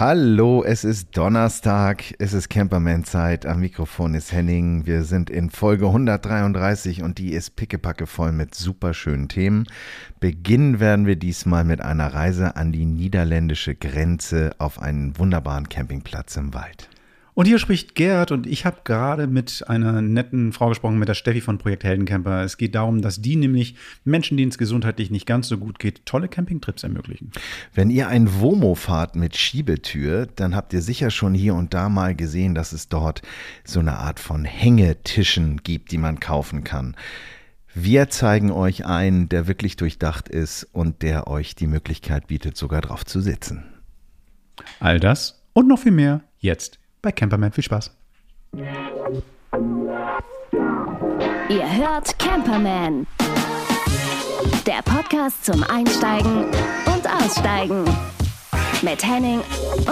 Hallo, es ist Donnerstag, es ist Camperman-Zeit, am Mikrofon ist Henning. Wir sind in Folge 133 und die ist pickepacke voll mit super schönen Themen. Beginnen werden wir diesmal mit einer Reise an die niederländische Grenze auf einen wunderbaren Campingplatz im Wald. Und hier spricht Gerd und ich habe gerade mit einer netten Frau gesprochen, mit der Steffi von Projekt Heldencamper. Es geht darum, dass die nämlich Menschen, denen es gesundheitlich nicht ganz so gut geht, tolle Campingtrips ermöglichen. Wenn ihr ein Womo fahrt mit Schiebetür, dann habt ihr sicher schon hier und da mal gesehen, dass es dort so eine Art von Hängetischen gibt, die man kaufen kann. Wir zeigen euch einen, der wirklich durchdacht ist und der euch die Möglichkeit bietet, sogar drauf zu sitzen. All das und noch viel mehr jetzt bei Camperman. Viel Spaß. Ihr hört Camperman. Der Podcast zum Einsteigen und Aussteigen. Mit Henning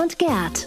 und Gerd.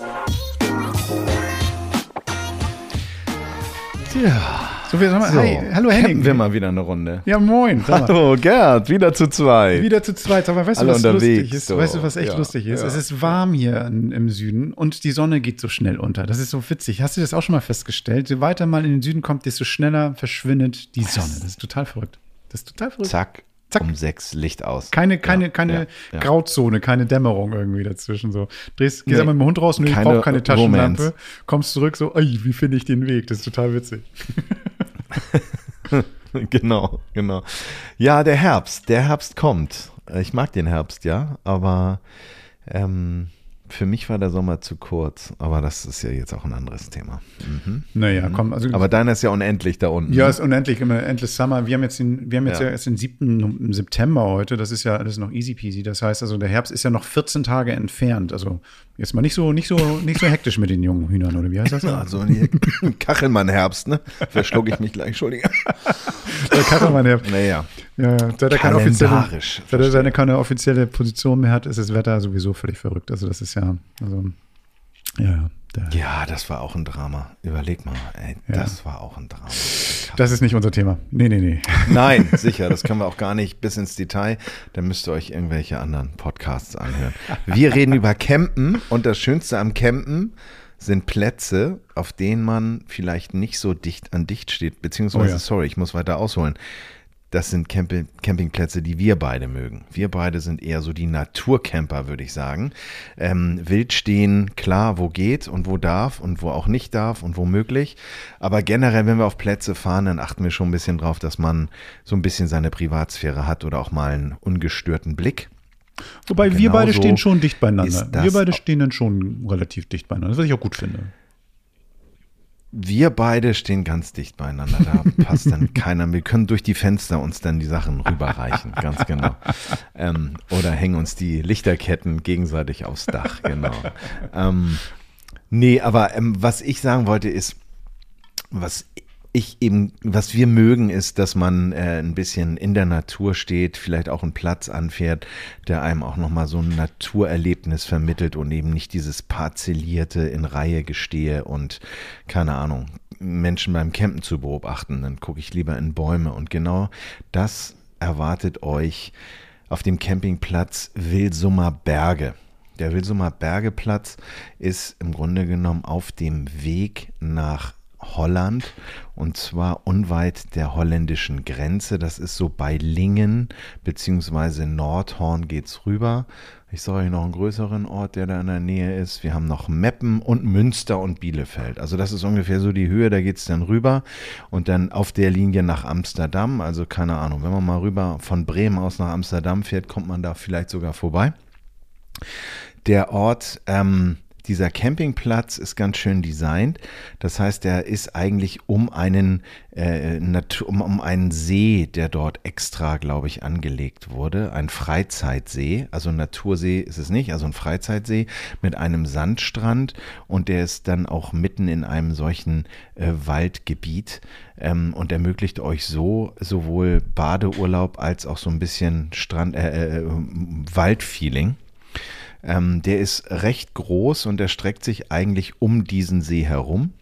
Tja. So, wir sagen mal, So, hi, hallo Henning. campen wir mal wieder eine Runde. Ja, moin. Mal. Hallo Gerd, wieder zu zweit. Wieder zu zweit. Mal, weißt Alle du, was lustig ist? so. Weißt du, was echt Ja, lustig ist? ja. Es ist warm hier in, im Süden und die Sonne geht so schnell unter. Das ist so witzig. Hast du das auch schon mal festgestellt? Je weiter man in den Süden kommt, desto schneller verschwindet die Sonne. Das ist total verrückt. Das ist total verrückt. Zack, Zack. um sechs Licht aus. Keine, keine, Ja, keine ja, ja. Grauzone, keine Dämmerung irgendwie dazwischen. So. Drehst, gehst Nee, einmal mit dem Hund raus und ich brauche keine Taschenlampe. Romance. Kommst zurück, so, ey, wie finde ich den Weg? Das ist total witzig. genau, genau. Ja, der Herbst, der Herbst kommt. Ich mag den Herbst, ja, aber ähm, für mich war der Sommer zu kurz. Aber das ist ja jetzt auch ein anderes Thema. Mhm. Naja, komm, also. Aber deiner ist ja unendlich da unten. ja, ne? ist unendlich, immer endless Summer. Wir haben jetzt den, wir haben jetzt ja, Ja. erst den 7. September heute. Das ist ja alles noch easy peasy. Das heißt also, der Herbst ist ja noch 14 Tage entfernt. Also jetzt mal nicht so, nicht so, nicht so hektisch mit den jungen Hühnern, oder wie heißt das? Also hier, Kachelmann-Herbst, ne? Verschlucke ich mich gleich, Entschuldige. Der Kachelmann-Herbst. Naja, Ja, ja. Seit er keine offizielle, seit er seine keine offizielle Position mehr hat, ist das Wetter sowieso völlig verrückt. Also das ist ja, also, ja, ja. Das war auch ein Drama. Überleg mal, ey, Ja. das war auch ein Drama. Das ist nicht unser Thema. Nee, nee, nee. Nein, sicher, das können wir auch gar nicht bis ins Detail. Da müsst ihr euch irgendwelche anderen Podcasts anhören. Wir reden über Campen und das Schönste am Campen sind Plätze, auf denen man vielleicht nicht so dicht an dicht steht, beziehungsweise, Oh ja. sorry, ich muss weiter ausholen. Das sind Campi Campingplätze, die wir beide mögen. Wir beide sind eher so die Naturcamper, würde ich sagen. Ähm, wild stehen, klar, wo geht und wo darf und wo auch nicht darf und wo möglich. Aber generell, wenn wir auf Plätze fahren, dann achten wir schon ein bisschen drauf, dass man so ein bisschen seine Privatsphäre hat oder auch mal einen ungestörten Blick. Wobei wir beide stehen schon dicht beieinander. Wir beide stehen dann schon relativ dicht beieinander, was ich auch gut finde. Wir beide stehen ganz dicht beieinander. Da passt dann keiner. Wir können durch die Fenster uns dann die Sachen rüberreichen, ganz genau. Ähm, oder hängen uns die Lichterketten gegenseitig aufs Dach, genau. Ähm, nee, aber ähm, was ich sagen wollte ist, was ich eben, was wir mögen, ist, dass man äh, ein bisschen in der Natur steht, vielleicht auch einen Platz anfährt, der einem auch nochmal so ein Naturerlebnis vermittelt und eben nicht dieses parzellierte in Reihe gestehe und keine Ahnung, Menschen beim Campen zu beobachten. Dann gucke ich lieber in Bäume und genau das erwartet euch auf dem Campingplatz Wilsummer Berge. Der Wilsumer Bergeplatz ist im Grunde genommen auf dem Weg nach Holland und zwar unweit der holländischen Grenze. Das ist so bei Lingen beziehungsweise Nordhorn geht's rüber. Ich sage euch noch einen größeren Ort, der da in der Nähe ist. Wir haben noch Meppen und Münster und Bielefeld. Also das ist ungefähr so die Höhe, da geht's dann rüber und dann auf der Linie nach Amsterdam. Also keine Ahnung, wenn man mal rüber von Bremen aus nach Amsterdam fährt, kommt man da vielleicht sogar vorbei. Der Ort, ähm, dieser Campingplatz ist ganz schön designt. Das heißt, er ist eigentlich um einen, äh, um, um einen See, der dort extra, glaube ich, angelegt wurde. Ein Freizeitsee. Also ein Natursee ist es nicht, also ein Freizeitsee mit einem Sandstrand. Und der ist dann auch mitten in einem solchen äh, Waldgebiet ähm, und ermöglicht euch so sowohl Badeurlaub als auch so ein bisschen Strand, äh, äh, Waldfeeling. Ähm, der ist recht groß und der streckt sich eigentlich um diesen See herum.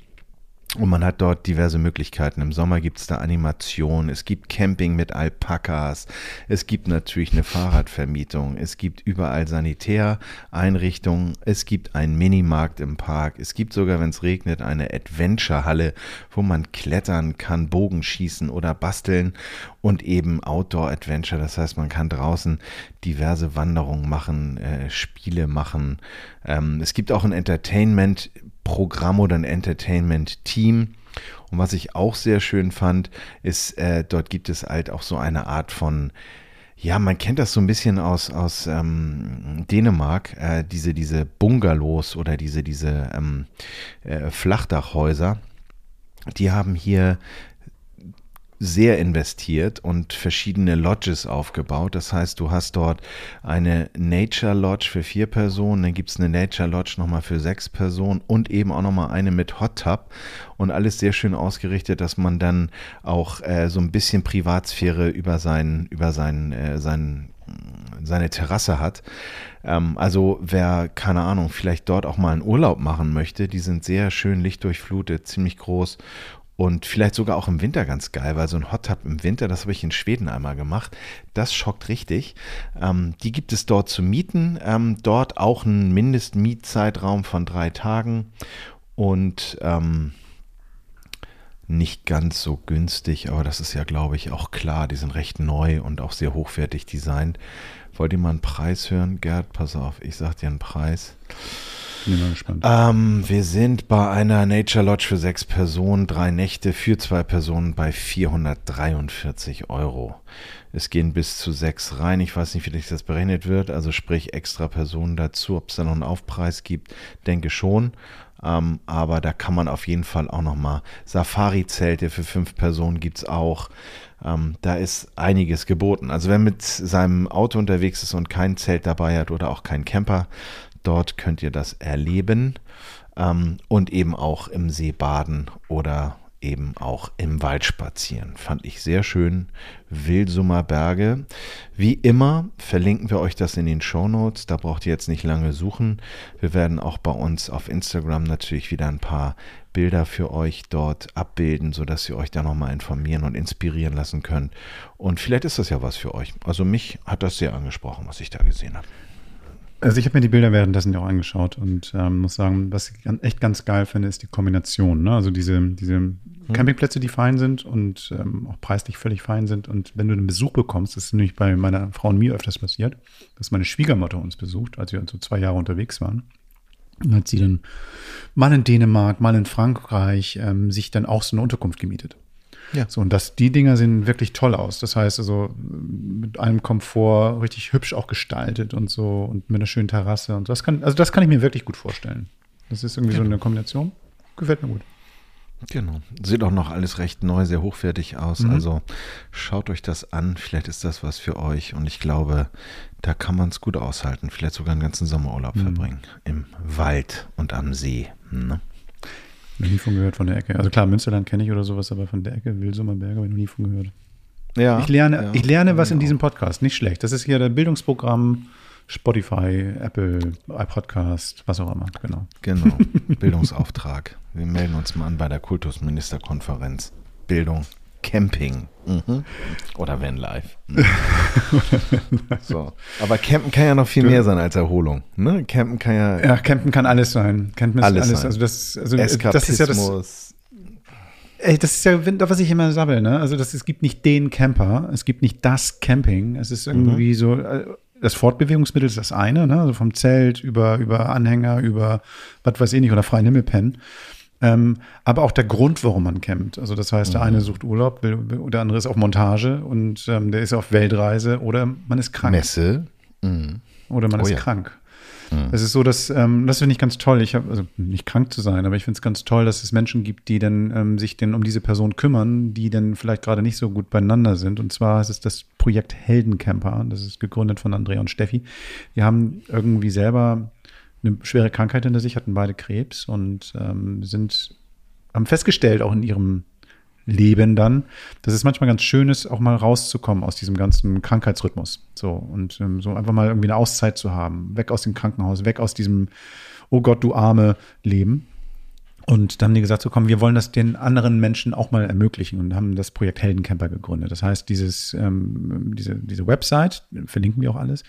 Und man hat dort diverse Möglichkeiten. Im Sommer gibt es da Animationen, es gibt Camping mit Alpakas, es gibt natürlich eine Fahrradvermietung, es gibt überall Sanitäreinrichtungen, es gibt einen Minimarkt im Park, es gibt sogar, wenn es regnet, eine Adventure-Halle, wo man klettern kann, Bogenschießen oder basteln und eben Outdoor-Adventure. Das heißt, man kann draußen diverse Wanderungen machen, äh, Spiele machen. Ähm, es gibt auch ein Entertainment Programm oder ein Entertainment-Team. Und was ich auch sehr schön fand, ist, äh, dort gibt es halt auch so eine Art von, ja, man kennt das so ein bisschen aus, aus ähm, Dänemark, äh, diese, diese Bungalows oder diese, diese ähm, äh, Flachdachhäuser. Die haben hier sehr investiert und verschiedene Lodges aufgebaut. Das heißt, du hast dort eine Nature Lodge für vier Personen, dann gibt es eine Nature Lodge nochmal für sechs Personen und eben auch nochmal eine mit Hot Tub und alles sehr schön ausgerichtet, dass man dann auch äh, so ein bisschen Privatsphäre über sein, über sein, äh, sein seine Terrasse hat. Ähm, also wer, keine Ahnung, vielleicht dort auch mal einen Urlaub machen möchte, die sind sehr schön lichtdurchflutet, ziemlich groß und vielleicht sogar auch im Winter ganz geil, weil so ein Hot Tub im Winter, das habe ich in Schweden einmal gemacht, das schockt richtig. Ähm, die gibt es dort zu mieten. Ähm, dort auch ein Mindestmietzeitraum von drei Tagen und ähm, nicht ganz so günstig, aber das ist ja, glaube ich, auch klar. Die sind recht neu und auch sehr hochwertig designt. Wollt ihr mal einen Preis hören? Gerd, pass auf, ich sag dir einen Preis. Bin mal gespannt. Ähm, wir sind bei einer Nature Lodge für sechs Personen, drei Nächte für zwei Personen bei 443 Euro. Es gehen bis zu sechs rein. Ich weiß nicht, wie das berechnet wird. Also sprich extra Personen dazu. Ob es da noch einen Aufpreis gibt, denke schon. Ähm, aber da kann man auf jeden Fall auch nochmal Safari-Zelte für fünf Personen gibt es auch. Ähm, da ist einiges geboten. Also wer mit seinem Auto unterwegs ist und kein Zelt dabei hat oder auch kein Camper, Dort könnt ihr das erleben ähm, und eben auch im See baden oder eben auch im Wald spazieren. Fand ich sehr schön. Wilsumer Berge. Wie immer verlinken wir euch das in den Show Notes. Da braucht ihr jetzt nicht lange suchen. Wir werden auch bei uns auf Instagram natürlich wieder ein paar Bilder für euch dort abbilden, sodass ihr euch da nochmal informieren und inspirieren lassen könnt. Und vielleicht ist das ja was für euch. Also mich hat das sehr angesprochen, was ich da gesehen habe. Also ich habe mir die Bilder währenddessen ja auch angeschaut und ähm, muss sagen, was ich echt ganz geil finde, ist die Kombination. Ne? Also diese, diese mhm. Campingplätze, die fein sind und ähm, auch preislich völlig fein sind. Und wenn du einen Besuch bekommst, das ist nämlich bei meiner Frau und mir öfters passiert, dass meine Schwiegermutter uns besucht, als wir so zwei Jahre unterwegs waren. Und hat sie dann mal in Dänemark, mal in Frankreich ähm, sich dann auch so eine Unterkunft gemietet. Ja. So, und das, die Dinger sehen wirklich toll aus. Das heißt also, mit einem Komfort richtig hübsch auch gestaltet und so und mit einer schönen Terrasse und das kann, also das kann ich mir wirklich gut vorstellen. Das ist irgendwie genau. so eine Kombination. Gefällt mir gut. Genau. Sieht auch noch alles recht neu, sehr hochwertig aus. Mhm. Also schaut euch das an. Vielleicht ist das was für euch. Und ich glaube, da kann man es gut aushalten. Vielleicht sogar einen ganzen Sommerurlaub mhm. verbringen. Im Wald und am See. Ne? Noch nie von gehört von der Ecke. Also klar, Münsterland kenne ich oder sowas, aber von der Ecke, Wilsumer Berge, habe ich noch nie von gehört. Ja. Ich lerne, ja, ich lerne was in diesem Podcast, nicht schlecht. Das ist hier der Bildungsprogramm, Spotify, Apple, iPodcast, was auch immer, genau. Genau, Bildungsauftrag. Wir melden uns mal an bei der Kultusministerkonferenz. Bildung Camping. Mhm. Oder Vanlife. Mhm. so. Aber Campen kann ja noch viel mehr sein als Erholung. Ne? Campen kann ja. Ja, Campen kann alles sein. Campen ist alles. alles. Sein. Also das, also das ist ja das. Ey, das ist ja, was ich immer sabbel, ne? Also das, es gibt nicht den Camper, es gibt nicht das Camping. Es ist irgendwie mhm. so, äh, das Fortbewegungsmittel ist das eine, ne? Also vom Zelt über, über Anhänger, über was weiß ich nicht, oder freien Himmel pennen. Ähm, aber auch der Grund, warum man campt. Also das heißt, der eine mhm. sucht Urlaub, der andere ist auf Montage und ähm, der ist auf Weltreise oder man ist krank. Messe. Mhm. Oder man oh, ist ja. krank. Mhm. Es ist so, dass ähm, das finde ich ganz toll. Ich habe also nicht krank zu sein, aber ich finde es ganz toll, dass es Menschen gibt, die dann ähm, sich denn um diese Person kümmern, die dann vielleicht gerade nicht so gut beieinander sind. Und zwar ist es das Projekt Heldencamper. Das ist gegründet von Andrea und Steffi. Die haben irgendwie selber eine schwere Krankheit hinter sich, hatten beide Krebs und ähm, sind, haben festgestellt, auch in ihrem Leben dann, dass es manchmal ganz schön ist, auch mal rauszukommen aus diesem ganzen Krankheitsrhythmus. So und ähm, so einfach mal irgendwie eine Auszeit zu haben, weg aus dem Krankenhaus, weg aus diesem, oh Gott, du arme Leben Und dann haben die gesagt, so komm, wir wollen das den anderen Menschen auch mal ermöglichen und haben das Projekt Heldencamper gegründet. Das heißt, dieses, ähm, diese, diese Website, verlinken wir auch alles,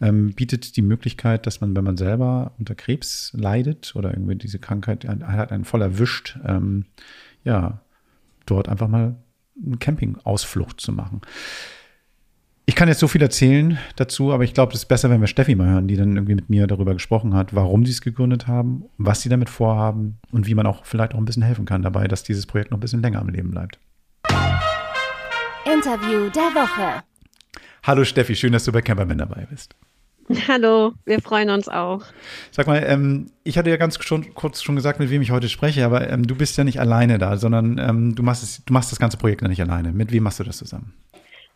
ähm, bietet die Möglichkeit, dass man, wenn man selber unter Krebs leidet oder irgendwie diese Krankheit hat einen voll erwischt, ähm, ja, dort einfach mal eine Campingausflucht zu machen. Ich kann jetzt so viel erzählen dazu, aber ich glaube, es ist besser, wenn wir Steffi mal hören, die dann irgendwie mit mir darüber gesprochen hat, warum sie es gegründet haben, was sie damit vorhaben und wie man auch vielleicht auch ein bisschen helfen kann dabei, dass dieses Projekt noch ein bisschen länger am Leben bleibt. Interview der Woche. Hallo Steffi, schön, dass du bei Camperman dabei bist. Hallo, wir freuen uns auch. Sag mal, ähm, ich hatte ja ganz schon, kurz schon gesagt, mit wem ich heute spreche, aber ähm, du bist ja nicht alleine da, sondern ähm, du, machst es, du machst das ganze Projekt ja nicht alleine. Mit wem machst du das zusammen?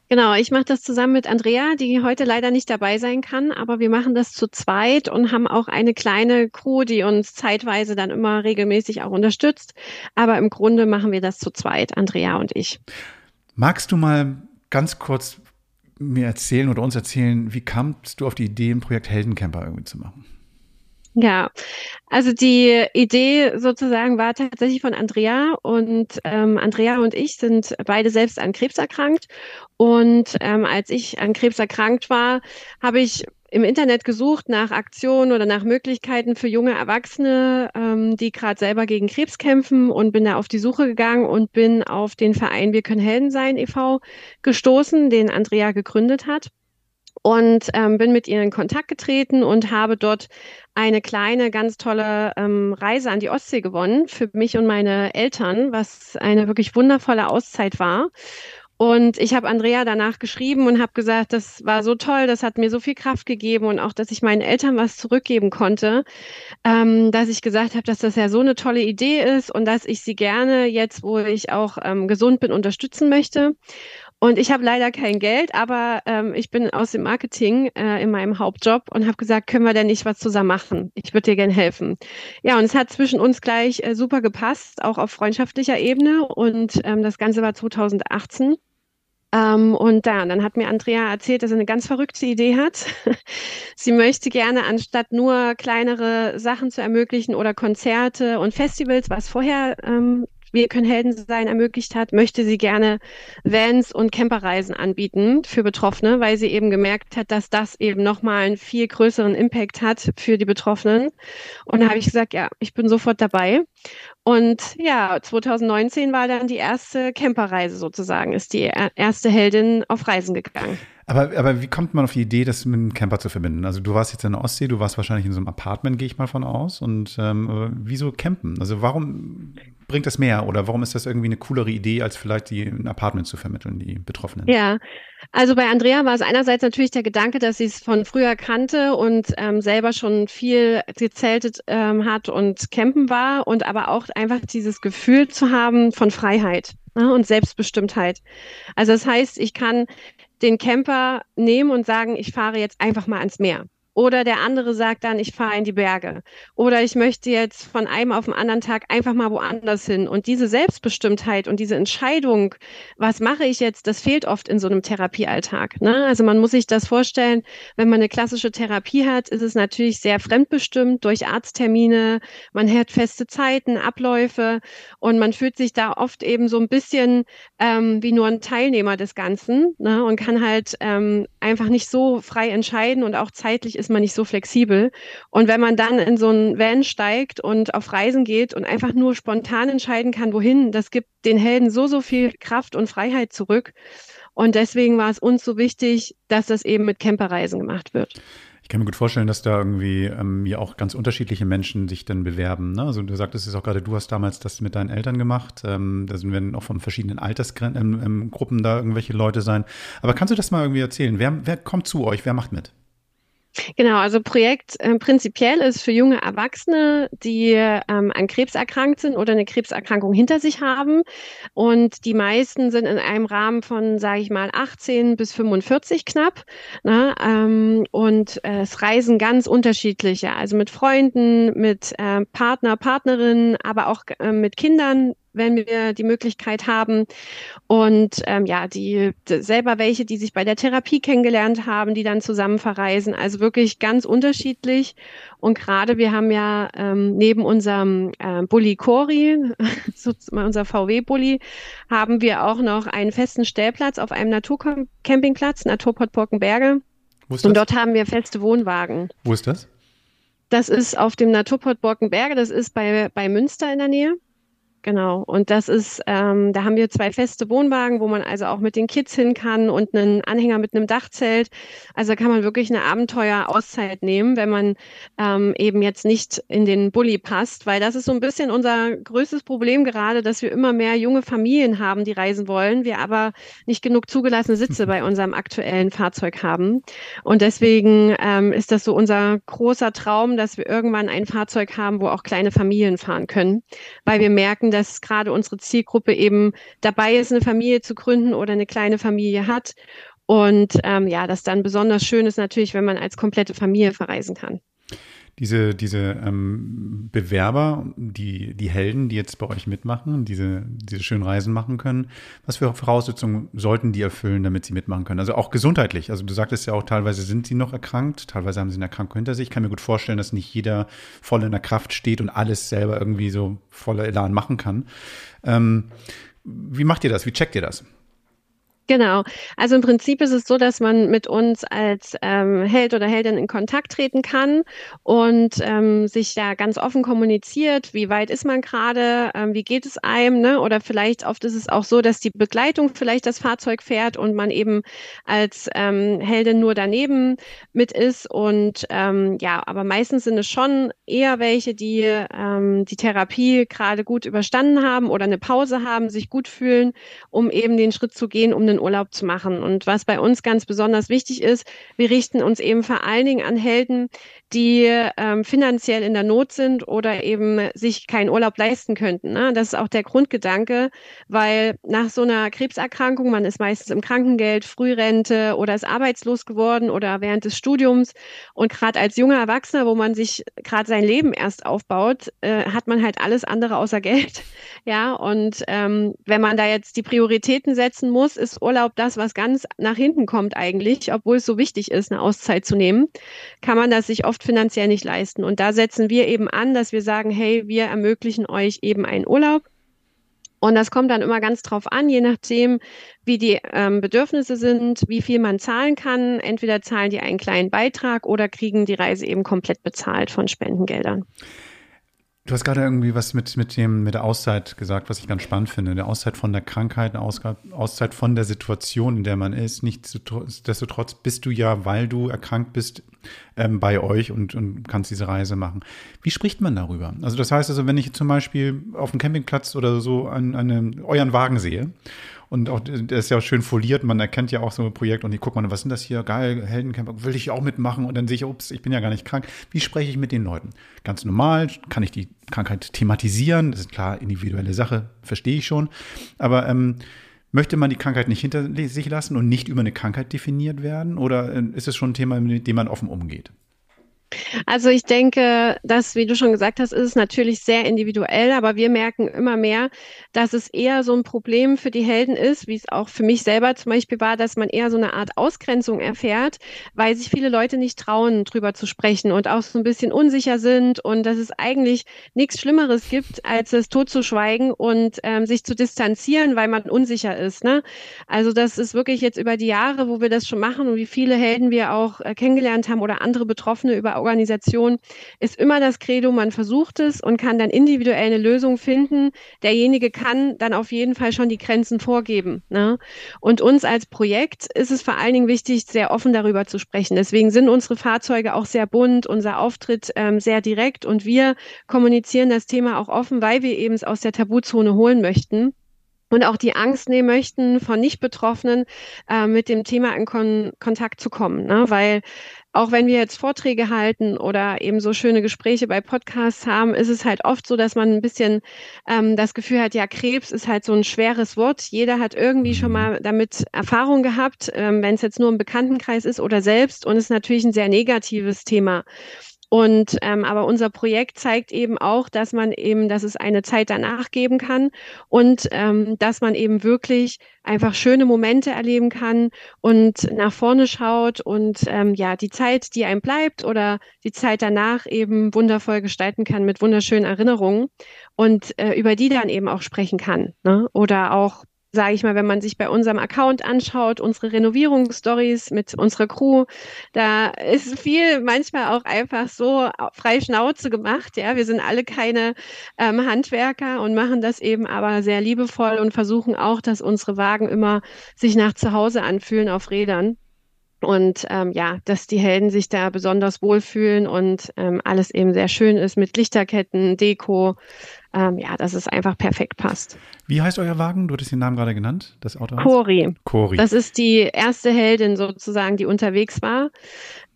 Genau, ich mache das zusammen mit Andrea, die heute leider nicht dabei sein kann, aber wir machen das zu zweit und haben auch eine kleine Crew, die uns zeitweise dann immer regelmäßig auch unterstützt. Aber im Grunde machen wir das zu zweit, Andrea und ich. Magst du mal ganz kurz mir erzählen oder uns erzählen, wie kamst du auf die Idee, ein Projekt Heldencamper irgendwie zu machen? Ja, also die Idee sozusagen war tatsächlich von Andrea und ähm, Andrea und ich sind beide selbst an Krebs erkrankt und ähm, als ich an Krebs erkrankt war, habe ich im Internet gesucht nach Aktionen oder nach Möglichkeiten für junge Erwachsene, ähm, die gerade selber gegen Krebs kämpfen und bin da auf die Suche gegangen und bin auf den Verein Wir können Helden sein e.V. gestoßen, den Andrea gegründet hat und ähm, bin mit ihr in Kontakt getreten und habe dort eine kleine, ganz tolle ähm, Reise an die Ostsee gewonnen für mich und meine Eltern, was eine wirklich wundervolle Auszeit war. Und ich habe Andrea danach geschrieben und habe gesagt, das war so toll, das hat mir so viel Kraft gegeben und auch, dass ich meinen Eltern was zurückgeben konnte, ähm, dass ich gesagt habe, dass das ja so eine tolle Idee ist und dass ich sie gerne jetzt, wo ich auch ähm, gesund bin, unterstützen möchte. Und ich habe leider kein Geld, aber ähm, ich bin aus dem Marketing äh, in meinem Hauptjob und habe gesagt, können wir denn nicht was zusammen machen? Ich würde dir gerne helfen. Ja, und es hat zwischen uns gleich äh, super gepasst, auch auf freundschaftlicher Ebene. Und ähm, das Ganze war 2018. Ähm, und da, dann hat mir Andrea erzählt, dass sie eine ganz verrückte Idee hat. sie möchte gerne, anstatt nur kleinere Sachen zu ermöglichen oder Konzerte und Festivals, was vorher ähm, wir können Helden sein ermöglicht hat, möchte sie gerne Vans und Camperreisen anbieten für Betroffene, weil sie eben gemerkt hat, dass das eben nochmal einen viel größeren Impact hat für die Betroffenen. Und da habe ich gesagt, ja, ich bin sofort dabei. Und ja, 2019 war dann die erste Camperreise sozusagen, ist die erste Heldin auf Reisen gegangen. Aber, aber wie kommt man auf die Idee, das mit einem Camper zu verbinden? Also du warst jetzt in der Ostsee, du warst wahrscheinlich in so einem Apartment, gehe ich mal von aus. Und ähm, wieso campen? Also warum bringt das mehr oder warum ist das irgendwie eine coolere Idee, als vielleicht die ein Apartment zu vermitteln, die Betroffenen? Ja, also bei Andrea war es einerseits natürlich der Gedanke, dass sie es von früher kannte und ähm, selber schon viel gezeltet ähm, hat und campen war und aber auch einfach dieses Gefühl zu haben von Freiheit ne, und Selbstbestimmtheit. Also das heißt, ich kann den Camper nehmen und sagen, ich fahre jetzt einfach mal ans Meer. Oder der andere sagt dann, ich fahre in die Berge. Oder ich möchte jetzt von einem auf den anderen Tag einfach mal woanders hin. Und diese Selbstbestimmtheit und diese Entscheidung, was mache ich jetzt, das fehlt oft in so einem Therapiealltag. Ne? Also man muss sich das vorstellen, wenn man eine klassische Therapie hat, ist es natürlich sehr fremdbestimmt durch Arzttermine. Man hat feste Zeiten, Abläufe und man fühlt sich da oft eben so ein bisschen ähm, wie nur ein Teilnehmer des Ganzen ne? und kann halt ähm, einfach nicht so frei entscheiden und auch zeitlich ist ist man nicht so flexibel. Und wenn man dann in so einen Van steigt und auf Reisen geht und einfach nur spontan entscheiden kann, wohin, das gibt den Helden so, so viel Kraft und Freiheit zurück. Und deswegen war es uns so wichtig, dass das eben mit Camperreisen gemacht wird. Ich kann mir gut vorstellen, dass da irgendwie ähm, ja auch ganz unterschiedliche Menschen sich dann bewerben. Ne? Also du sagtest es auch gerade, du hast damals das mit deinen Eltern gemacht. Ähm, da sind wir auch von verschiedenen Altersgruppen ähm, ähm da irgendwelche Leute sein. Aber kannst du das mal irgendwie erzählen? Wer, wer kommt zu euch? Wer macht mit? Genau, also Projekt äh, prinzipiell ist für junge Erwachsene, die ähm, an Krebs erkrankt sind oder eine Krebserkrankung hinter sich haben. Und die meisten sind in einem Rahmen von, sage ich mal, 18 bis 45 knapp. Ne? Ähm, und äh, es reisen ganz unterschiedliche, also mit Freunden, mit äh, Partner, Partnerinnen, aber auch äh, mit Kindern wenn wir die Möglichkeit haben. Und ähm, ja, die selber welche, die sich bei der Therapie kennengelernt haben, die dann zusammen verreisen. Also wirklich ganz unterschiedlich. Und gerade wir haben ja ähm, neben unserem äh, Bulli Cori, unser VW-Bulli, haben wir auch noch einen festen Stellplatz auf einem Naturcampingplatz, Naturport Borkenberge. Und dort haben wir feste Wohnwagen. Wo ist das? Das ist auf dem Naturport Borkenberge, das ist bei, bei Münster in der Nähe. Genau. Und das ist, ähm, da haben wir zwei feste Wohnwagen, wo man also auch mit den Kids hin kann und einen Anhänger mit einem Dachzelt. Also kann man wirklich eine Abenteuer-Auszeit nehmen, wenn man ähm, eben jetzt nicht in den Bulli passt, weil das ist so ein bisschen unser größtes Problem gerade, dass wir immer mehr junge Familien haben, die reisen wollen, wir aber nicht genug zugelassene Sitze bei unserem aktuellen Fahrzeug haben. Und deswegen ähm, ist das so unser großer Traum, dass wir irgendwann ein Fahrzeug haben, wo auch kleine Familien fahren können, weil wir merken, dass gerade unsere Zielgruppe eben dabei ist, eine Familie zu gründen oder eine kleine Familie hat. Und ähm, ja, das dann besonders schön ist natürlich, wenn man als komplette Familie verreisen kann diese, diese ähm, Bewerber, die, die Helden, die jetzt bei euch mitmachen, diese, diese schönen Reisen machen können, was für Voraussetzungen sollten die erfüllen, damit sie mitmachen können? Also auch gesundheitlich. Also du sagtest ja auch, teilweise sind sie noch erkrankt, teilweise haben sie eine Erkrankung hinter sich. Ich kann mir gut vorstellen, dass nicht jeder voll in der Kraft steht und alles selber irgendwie so voller Elan machen kann. Ähm, wie macht ihr das? Wie checkt ihr das? Genau. Also im Prinzip ist es so, dass man mit uns als ähm, Held oder Heldin in Kontakt treten kann und ähm, sich da ganz offen kommuniziert, wie weit ist man gerade, ähm, wie geht es einem, ne? Oder vielleicht oft ist es auch so, dass die Begleitung vielleicht das Fahrzeug fährt und man eben als ähm, Heldin nur daneben mit ist. Und ähm, ja, aber meistens sind es schon eher welche, die ähm, die Therapie gerade gut überstanden haben oder eine Pause haben, sich gut fühlen, um eben den Schritt zu gehen, um einen Urlaub zu machen. Und was bei uns ganz besonders wichtig ist, wir richten uns eben vor allen Dingen an Helden, die ähm, finanziell in der Not sind oder eben sich keinen Urlaub leisten könnten. Ne? Das ist auch der Grundgedanke, weil nach so einer Krebserkrankung, man ist meistens im Krankengeld, Frührente oder ist arbeitslos geworden oder während des Studiums. Und gerade als junger Erwachsener, wo man sich gerade sein Leben erst aufbaut, äh, hat man halt alles andere außer Geld. Ja, und ähm, wenn man da jetzt die Prioritäten setzen muss, ist Urlaub das, was ganz nach hinten kommt eigentlich, obwohl es so wichtig ist, eine Auszeit zu nehmen, kann man das sich oft finanziell nicht leisten. Und da setzen wir eben an, dass wir sagen, hey, wir ermöglichen euch eben einen Urlaub. Und das kommt dann immer ganz drauf an, je nachdem, wie die ähm, Bedürfnisse sind, wie viel man zahlen kann. Entweder zahlen die einen kleinen Beitrag oder kriegen die Reise eben komplett bezahlt von Spendengeldern. Du hast gerade irgendwie was mit, mit, dem, mit der Auszeit gesagt, was ich ganz spannend finde. Eine Auszeit von der Krankheit, Auszeit von der Situation, in der man ist. Nichtsdestotrotz bist du ja, weil du erkrankt bist, ähm, bei euch und, und kannst diese Reise machen. Wie spricht man darüber? Also das heißt also, wenn ich zum Beispiel auf dem Campingplatz oder so einen, einen, euren Wagen sehe und auch, der ist ja schön foliert. Man erkennt ja auch so ein Projekt und ich gucke mal, was sind das hier? Geil, Heldencamper, will ich auch mitmachen? Und dann sehe ich, ups, ich bin ja gar nicht krank. Wie spreche ich mit den Leuten? Ganz normal, kann ich die Krankheit thematisieren? Das ist klar, individuelle Sache, verstehe ich schon. Aber ähm, möchte man die Krankheit nicht hinter sich lassen und nicht über eine Krankheit definiert werden? Oder äh, ist es schon ein Thema, mit dem man offen umgeht? Also ich denke, dass, wie du schon gesagt hast, ist es natürlich sehr individuell, aber wir merken immer mehr, dass es eher so ein Problem für die Helden ist, wie es auch für mich selber zum Beispiel war, dass man eher so eine Art Ausgrenzung erfährt, weil sich viele Leute nicht trauen, drüber zu sprechen und auch so ein bisschen unsicher sind und dass es eigentlich nichts Schlimmeres gibt, als es totzuschweigen und ähm, sich zu distanzieren, weil man unsicher ist. Ne? Also das ist wirklich jetzt über die Jahre, wo wir das schon machen und wie viele Helden wir auch äh, kennengelernt haben oder andere Betroffene über Organisation ist immer das Credo, man versucht es und kann dann individuell eine Lösung finden. Derjenige kann dann auf jeden Fall schon die Grenzen vorgeben. Ne? Und uns als Projekt ist es vor allen Dingen wichtig, sehr offen darüber zu sprechen. Deswegen sind unsere Fahrzeuge auch sehr bunt, unser Auftritt ähm, sehr direkt und wir kommunizieren das Thema auch offen, weil wir eben es aus der Tabuzone holen möchten und auch die Angst nehmen möchten, von Nicht-Betroffenen äh, mit dem Thema in Kon Kontakt zu kommen. Ne? Weil auch wenn wir jetzt Vorträge halten oder eben so schöne Gespräche bei Podcasts haben, ist es halt oft so, dass man ein bisschen ähm, das Gefühl hat, ja, Krebs ist halt so ein schweres Wort. Jeder hat irgendwie schon mhm. mal damit Erfahrung gehabt, ähm, wenn es jetzt nur im Bekanntenkreis ist oder selbst. Und es ist natürlich ein sehr negatives Thema. Und ähm, aber unser Projekt zeigt eben auch, dass man eben, dass es eine Zeit danach geben kann und ähm, dass man eben wirklich einfach schöne Momente erleben kann und nach vorne schaut und ähm, ja die Zeit, die einem bleibt oder die Zeit danach eben wundervoll gestalten kann mit wunderschönen Erinnerungen und äh, über die dann eben auch sprechen kann. Ne? Oder auch sage ich mal, wenn man sich bei unserem Account anschaut, unsere Renovierungsstories mit unserer Crew, da ist viel manchmal auch einfach so frei Schnauze gemacht. Ja, wir sind alle keine ähm, Handwerker und machen das eben aber sehr liebevoll und versuchen auch, dass unsere Wagen immer sich nach Zuhause anfühlen auf Rädern. Und ähm, ja, dass die Helden sich da besonders wohlfühlen und ähm, alles eben sehr schön ist mit Lichterketten, Deko. Ähm, ja, dass es einfach perfekt passt. Wie heißt euer Wagen? Du hattest den Namen gerade genannt, das Auto. Cori. Cori. Das ist die erste Heldin sozusagen, die unterwegs war.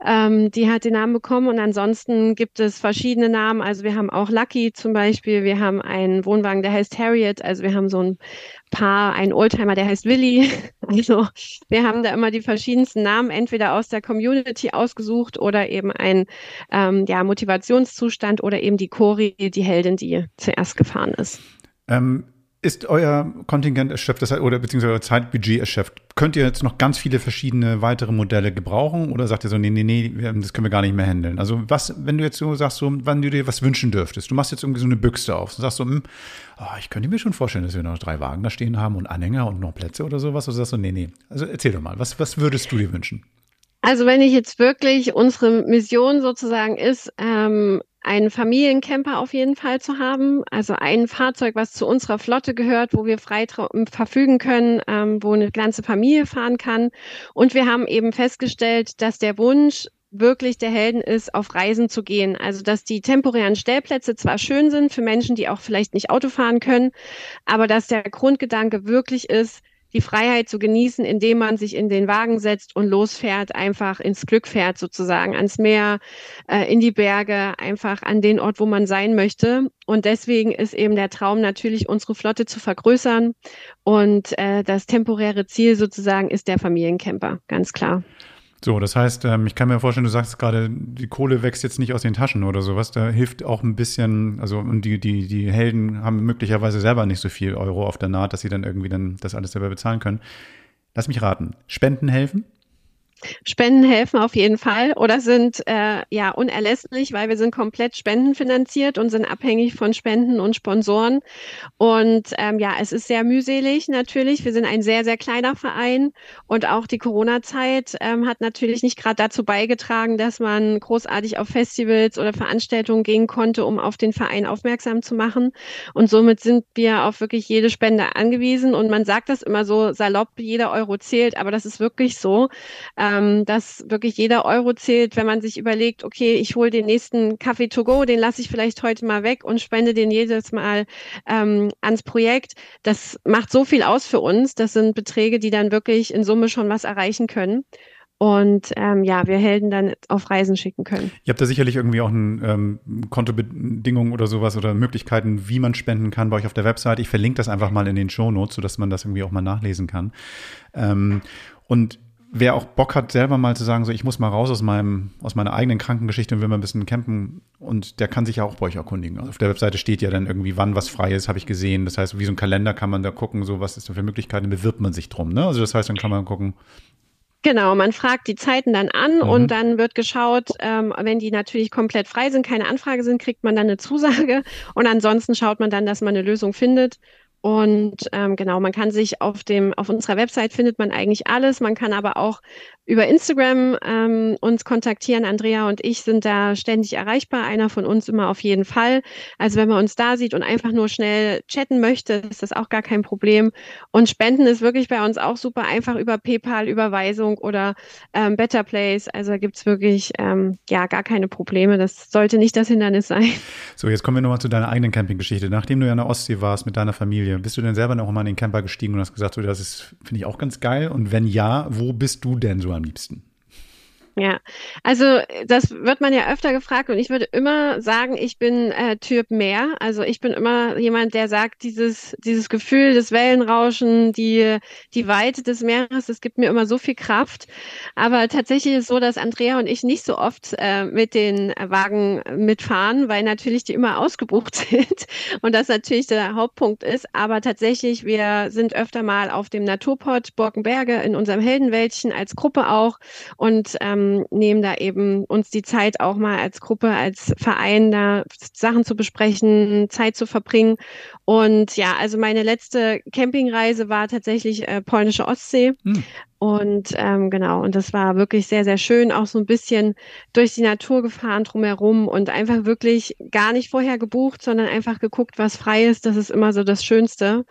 Ähm, die hat den Namen bekommen und ansonsten gibt es verschiedene Namen. Also wir haben auch Lucky zum Beispiel. Wir haben einen Wohnwagen, der heißt Harriet. Also wir haben so ein Paar, einen Oldtimer, der heißt Willy. Also wir haben da immer die verschiedensten Namen, entweder aus der Community ausgesucht oder eben ein ähm, ja, Motivationszustand oder eben die Cori, die Heldin, die zuerst gefahren ist. Ähm, ist euer Kontingent erschöpft, das heißt, oder beziehungsweise euer Zeitbudget erschöpft? Könnt ihr jetzt noch ganz viele verschiedene weitere Modelle gebrauchen oder sagt ihr so, nee, nee, nee, das können wir gar nicht mehr handeln? Also was, wenn du jetzt so sagst, so, wann du dir was wünschen dürftest, du machst jetzt irgendwie so eine Büchse auf und sagst so, hm, oh, ich könnte mir schon vorstellen, dass wir noch drei Wagen da stehen haben und Anhänger und noch Plätze oder sowas, oder sagst du, nee, nee. Also erzähl doch mal, was, was würdest du dir wünschen? Also wenn ich jetzt wirklich unsere Mission sozusagen ist, ähm, einen Familiencamper auf jeden Fall zu haben, also ein Fahrzeug, was zu unserer Flotte gehört, wo wir frei verfügen können, ähm, wo eine ganze Familie fahren kann. Und wir haben eben festgestellt, dass der Wunsch wirklich der Helden ist, auf Reisen zu gehen. Also dass die temporären Stellplätze zwar schön sind für Menschen, die auch vielleicht nicht Auto fahren können, aber dass der Grundgedanke wirklich ist, die Freiheit zu genießen, indem man sich in den Wagen setzt und losfährt, einfach ins Glück fährt sozusagen, ans Meer, äh, in die Berge, einfach an den Ort, wo man sein möchte. Und deswegen ist eben der Traum natürlich, unsere Flotte zu vergrößern. Und äh, das temporäre Ziel sozusagen ist der Familiencamper, ganz klar. So, das heißt, ähm, ich kann mir vorstellen, du sagst gerade, die Kohle wächst jetzt nicht aus den Taschen oder sowas. Da hilft auch ein bisschen, also und die, die, die Helden haben möglicherweise selber nicht so viel Euro auf der Naht, dass sie dann irgendwie dann das alles selber bezahlen können. Lass mich raten. Spenden helfen? Spenden helfen auf jeden Fall oder sind äh, ja unerlässlich, weil wir sind komplett spendenfinanziert und sind abhängig von Spenden und Sponsoren. Und ähm, ja, es ist sehr mühselig natürlich. Wir sind ein sehr, sehr kleiner Verein und auch die Corona-Zeit ähm, hat natürlich nicht gerade dazu beigetragen, dass man großartig auf Festivals oder Veranstaltungen gehen konnte, um auf den Verein aufmerksam zu machen. Und somit sind wir auf wirklich jede Spende angewiesen. Und man sagt das immer so salopp, jeder Euro zählt, aber das ist wirklich so. Ähm, ähm, dass wirklich jeder Euro zählt, wenn man sich überlegt, okay, ich hole den nächsten Kaffee to go, den lasse ich vielleicht heute mal weg und spende den jedes Mal ähm, ans Projekt. Das macht so viel aus für uns. Das sind Beträge, die dann wirklich in Summe schon was erreichen können und ähm, ja, wir Helden dann auf Reisen schicken können. Ihr habt da sicherlich irgendwie auch ein ähm, Kontobedingungen oder sowas oder Möglichkeiten, wie man spenden kann bei euch auf der Website. Ich verlinke das einfach mal in den Show Notes, sodass man das irgendwie auch mal nachlesen kann. Ähm, und wer auch Bock hat, selber mal zu sagen, so ich muss mal raus aus meinem, aus meiner eigenen Krankengeschichte und will mal ein bisschen campen und der kann sich ja auch bei euch erkundigen. Also auf der Webseite steht ja dann irgendwie, wann was frei ist, habe ich gesehen. Das heißt, wie so ein Kalender kann man da gucken, so was ist da für Möglichkeiten, bewirbt man sich drum. Ne? Also das heißt, dann kann man gucken, Genau, man fragt die Zeiten dann an mhm. und dann wird geschaut, ähm, wenn die natürlich komplett frei sind, keine Anfrage sind, kriegt man dann eine Zusage und ansonsten schaut man dann, dass man eine Lösung findet und ähm, genau, man kann sich auf dem, auf unserer Website findet man eigentlich alles. Man kann aber auch über Instagram ähm, uns kontaktieren. Andrea und ich sind da ständig erreichbar. Einer von uns immer auf jeden Fall. Also wenn man uns da sieht und einfach nur schnell chatten möchte, ist das auch gar kein Problem. Und Spenden ist wirklich bei uns auch super einfach über PayPal, Überweisung oder ähm, Better Place. Also gibt's wirklich ähm, ja gar keine Probleme. Das sollte nicht das Hindernis sein. So, jetzt kommen wir nochmal zu deiner eigenen Campinggeschichte. Nachdem du ja in der Ostsee warst mit deiner Familie. Bist du denn selber noch mal in den Camper gestiegen und hast gesagt, so, das finde ich auch ganz geil? Und wenn ja, wo bist du denn so am liebsten? Ja, also das wird man ja öfter gefragt und ich würde immer sagen, ich bin äh, Typ Meer. Also ich bin immer jemand, der sagt, dieses, dieses Gefühl des Wellenrauschen, die, die Weite des Meeres, das gibt mir immer so viel Kraft. Aber tatsächlich ist es so, dass Andrea und ich nicht so oft äh, mit den Wagen mitfahren, weil natürlich die immer ausgebucht sind und das natürlich der Hauptpunkt ist. Aber tatsächlich, wir sind öfter mal auf dem Naturport Borkenberge in unserem Heldenwäldchen als Gruppe auch und ähm, ähm, nehmen da eben uns die Zeit auch mal als Gruppe, als Verein da Sachen zu besprechen, Zeit zu verbringen. Und ja, also meine letzte Campingreise war tatsächlich äh, polnische Ostsee. Hm. Und ähm, genau, und das war wirklich sehr, sehr schön, auch so ein bisschen durch die Natur gefahren drumherum und einfach wirklich gar nicht vorher gebucht, sondern einfach geguckt, was frei ist. Das ist immer so das Schönste.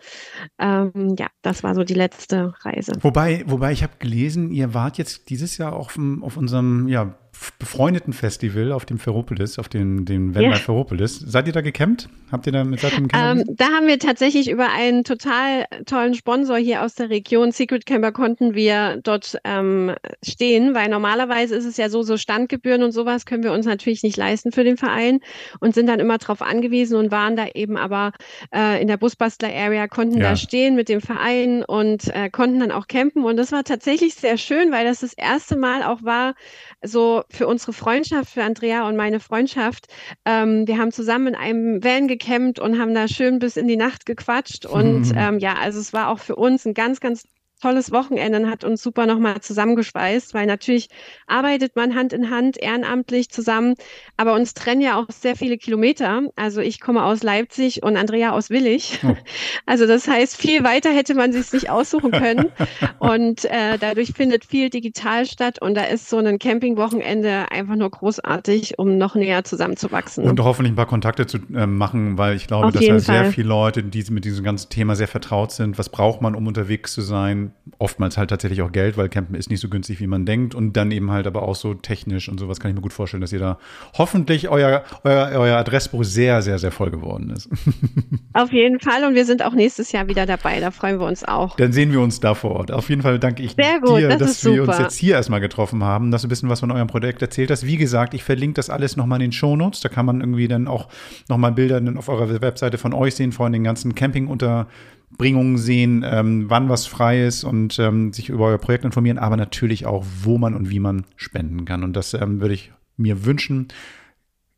Ähm, ja, das war so die letzte Reise. Wobei, wobei ich habe gelesen, ihr wart jetzt dieses Jahr auf, auf unserem ja, befreundeten Festival auf dem Ferropolis, auf dem, dem Wendler ja. Ferropolis. Seid ihr da gecampt? Habt ihr da mit seitdem ähm, Da haben wir tatsächlich über einen total tollen Sponsor hier aus der Region, Secret Camper, konnten wir dort ähm, stehen, weil normalerweise ist es ja so, so Standgebühren und sowas können wir uns natürlich nicht leisten für den Verein und sind dann immer darauf angewiesen und waren da eben aber äh, in der Busbastler Area, konnten ja. da stehen mit dem Verein und äh, konnten dann auch campen und das war tatsächlich sehr schön, weil das das erste Mal auch war, so für unsere Freundschaft, für Andrea und meine Freundschaft. Ähm, wir haben zusammen in einem Van gecampt und haben da schön bis in die Nacht gequatscht. Und ähm, ja, also es war auch für uns ein ganz, ganz tolles Wochenende und hat uns super nochmal zusammengeschweißt, weil natürlich arbeitet man Hand in Hand ehrenamtlich zusammen, aber uns trennen ja auch sehr viele Kilometer. Also ich komme aus Leipzig und Andrea aus Willig. Oh. Also das heißt, viel weiter hätte man sich nicht aussuchen können und äh, dadurch findet viel digital statt und da ist so ein Campingwochenende einfach nur großartig, um noch näher zusammenzuwachsen. Und hoffentlich ein paar Kontakte zu äh, machen, weil ich glaube, Auf dass da sehr viele Leute, die mit diesem ganzen Thema sehr vertraut sind. Was braucht man, um unterwegs zu sein? Oftmals halt tatsächlich auch Geld, weil Campen ist nicht so günstig, wie man denkt. Und dann eben halt aber auch so technisch und sowas kann ich mir gut vorstellen, dass ihr da hoffentlich euer, euer, euer Adressbuch sehr, sehr, sehr voll geworden ist. Auf jeden Fall. Und wir sind auch nächstes Jahr wieder dabei. Da freuen wir uns auch. Dann sehen wir uns da vor Ort. Auf jeden Fall danke ich gut, dir, das dass wir uns jetzt hier erstmal getroffen haben, dass du ein bisschen was von eurem Projekt erzählt hast. Wie gesagt, ich verlinke das alles nochmal in den Shownotes. Da kann man irgendwie dann auch nochmal Bilder auf eurer Webseite von euch sehen, von den ganzen Camping unter Bringungen sehen, ähm, wann was frei ist und ähm, sich über euer Projekt informieren, aber natürlich auch, wo man und wie man spenden kann. Und das ähm, würde ich mir wünschen.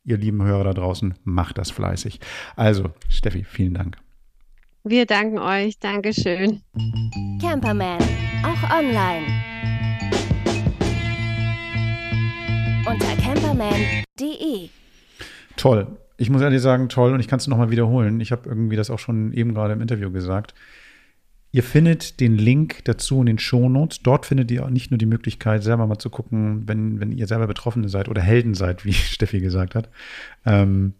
Ihr lieben Hörer da draußen, macht das fleißig. Also, Steffi, vielen Dank. Wir danken euch. Dankeschön. Camperman, auch online. Unter camperman.de. Toll ich muss ehrlich sagen, toll und ich kann es nochmal wiederholen. Ich habe irgendwie das auch schon eben gerade im Interview gesagt. Ihr findet den Link dazu in den Shownotes. Dort findet ihr auch nicht nur die Möglichkeit, selber mal zu gucken, wenn, wenn ihr selber Betroffene seid oder Helden seid, wie Steffi gesagt hat, ähm,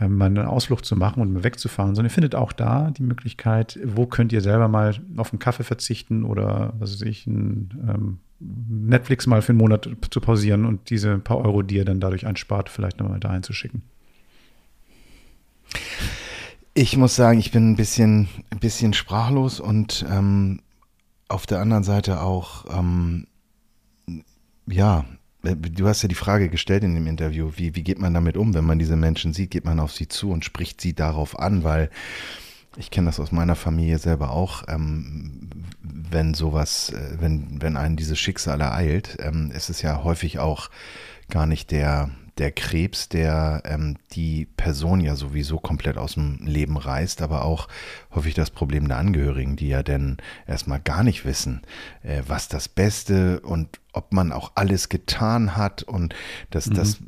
ähm, mal eine Ausflucht zu machen und mal wegzufahren, sondern ihr findet auch da die Möglichkeit, wo könnt ihr selber mal auf einen Kaffee verzichten oder, was weiß ich, ein ähm, Netflix mal für einen Monat zu pausieren und diese paar Euro, die ihr dann dadurch einspart, vielleicht nochmal dahin zu schicken. Ich muss sagen, ich bin ein bisschen, ein bisschen sprachlos und ähm, auf der anderen Seite auch, ähm, ja, du hast ja die Frage gestellt in dem Interview, wie, wie geht man damit um, wenn man diese Menschen sieht, geht man auf sie zu und spricht sie darauf an, weil ich kenne das aus meiner Familie selber auch, ähm, wenn sowas, äh, wenn, wenn einen dieses Schicksal ereilt, ähm, ist es ja häufig auch gar nicht der, der Krebs, der ähm, die Person ja sowieso komplett aus dem Leben reißt, aber auch häufig das Problem der Angehörigen, die ja dann erstmal gar nicht wissen, äh, was das Beste und ob man auch alles getan hat und das, mhm. das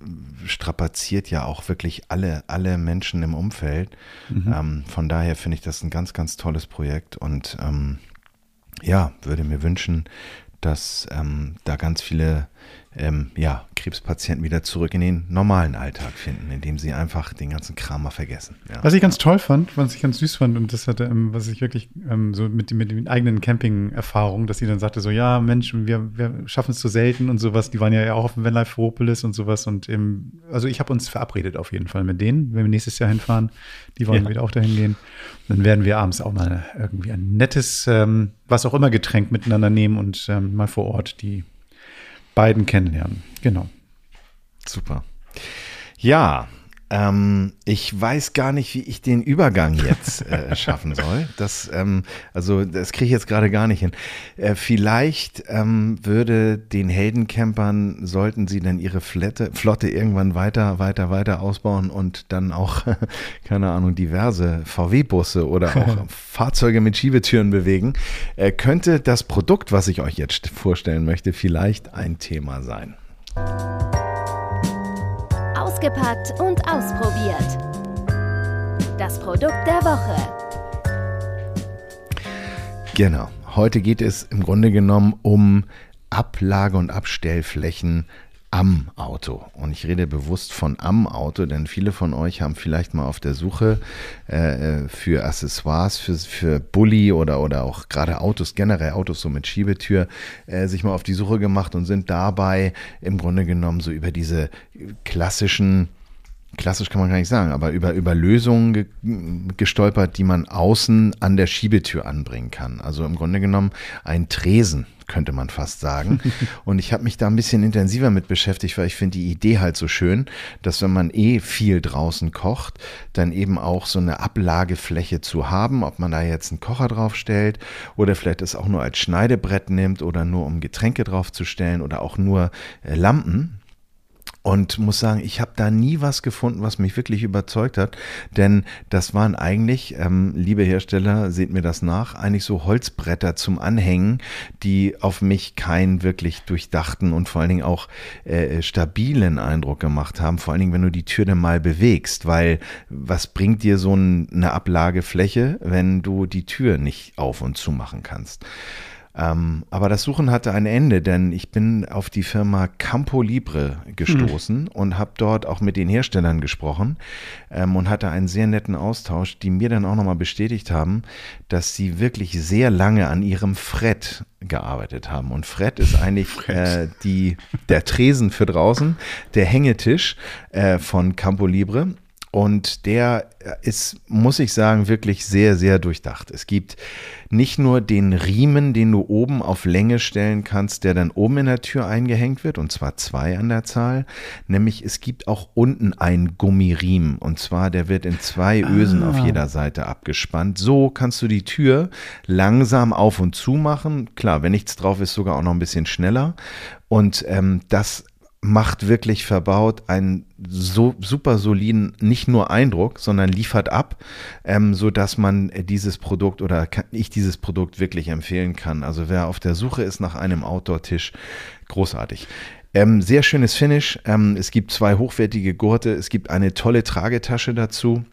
strapaziert ja auch wirklich alle, alle Menschen im Umfeld. Mhm. Ähm, von daher finde ich das ein ganz, ganz tolles Projekt und ähm, ja, würde mir wünschen, dass ähm, da ganz viele ähm, ja, Krebspatienten wieder zurück in den normalen Alltag finden, indem sie einfach den ganzen Kram mal vergessen. Ja. Was ich ganz toll fand, was ich ganz süß fand, und das hatte, ähm, was ich wirklich ähm, so mit, mit den eigenen Camping-Erfahrungen, dass sie dann sagte, so, ja, Mensch, wir, wir schaffen es so selten und sowas. Die waren ja auch auf dem Vanlife Ferropolis und sowas. Und eben, also ich habe uns verabredet auf jeden Fall mit denen, wenn wir nächstes Jahr hinfahren. Die wollen ja. wieder auch dahin gehen. Dann werden wir abends auch mal irgendwie ein nettes, ähm, was auch immer Getränk miteinander nehmen und ähm, mal vor Ort die beiden kennenlernen. Genau. Super. Ja, ähm, ich weiß gar nicht, wie ich den Übergang jetzt äh, schaffen soll. Das, ähm, also das kriege ich jetzt gerade gar nicht hin. Äh, vielleicht ähm, würde den Heldencampern, sollten sie dann ihre Flotte, Flotte irgendwann weiter, weiter, weiter ausbauen und dann auch, keine Ahnung, diverse VW-Busse oder auch Fahrzeuge mit Schiebetüren bewegen, äh, könnte das Produkt, was ich euch jetzt vorstellen möchte, vielleicht ein Thema sein. Ausgepackt und ausprobiert. Das Produkt der Woche. Genau. Heute geht es im Grunde genommen um Ablage- und Abstellflächen am Auto. Und ich rede bewusst von am Auto, denn viele von euch haben vielleicht mal auf der Suche äh, für Accessoires, für, für Bulli oder, oder auch gerade Autos, generell Autos so mit Schiebetür, äh, sich mal auf die Suche gemacht und sind dabei im Grunde genommen so über diese klassischen klassisch kann man gar nicht sagen, aber über, über Lösungen ge gestolpert, die man außen an der Schiebetür anbringen kann. Also im Grunde genommen ein Tresen, könnte man fast sagen. Und ich habe mich da ein bisschen intensiver mit beschäftigt, weil ich finde die Idee halt so schön, dass wenn man eh viel draußen kocht, dann eben auch so eine Ablagefläche zu haben, ob man da jetzt einen Kocher draufstellt oder vielleicht es auch nur als Schneidebrett nimmt oder nur um Getränke draufzustellen oder auch nur äh, Lampen und muss sagen, ich habe da nie was gefunden, was mich wirklich überzeugt hat, denn das waren eigentlich, ähm, liebe Hersteller, seht mir das nach, eigentlich so Holzbretter zum Anhängen, die auf mich keinen wirklich durchdachten und vor allen Dingen auch äh, stabilen Eindruck gemacht haben, vor allen Dingen, wenn du die Tür dann mal bewegst, weil was bringt dir so ein, eine Ablagefläche, wenn du die Tür nicht auf und zu machen kannst? Ähm, aber das Suchen hatte ein Ende, denn ich bin auf die Firma Campo Libre gestoßen mhm. und habe dort auch mit den Herstellern gesprochen ähm, und hatte einen sehr netten Austausch, die mir dann auch nochmal bestätigt haben, dass sie wirklich sehr lange an ihrem Fred gearbeitet haben. Und Fred ist eigentlich äh, die, der Tresen für draußen, der Hängetisch äh, von Campo Libre. Und der ist, muss ich sagen, wirklich sehr, sehr durchdacht. Es gibt nicht nur den Riemen, den du oben auf Länge stellen kannst, der dann oben in der Tür eingehängt wird, und zwar zwei an der Zahl, nämlich es gibt auch unten einen Gummiriemen, und zwar der wird in zwei Ösen ah. auf jeder Seite abgespannt. So kannst du die Tür langsam auf und zu machen. Klar, wenn nichts drauf ist, sogar auch noch ein bisschen schneller. Und ähm, das macht wirklich verbaut einen so super soliden, nicht nur Eindruck, sondern liefert ab, ähm, so dass man dieses Produkt oder kann, ich dieses Produkt wirklich empfehlen kann. Also wer auf der Suche ist nach einem Outdoor-Tisch, großartig. Ähm, sehr schönes Finish. Ähm, es gibt zwei hochwertige Gurte. Es gibt eine tolle Tragetasche dazu.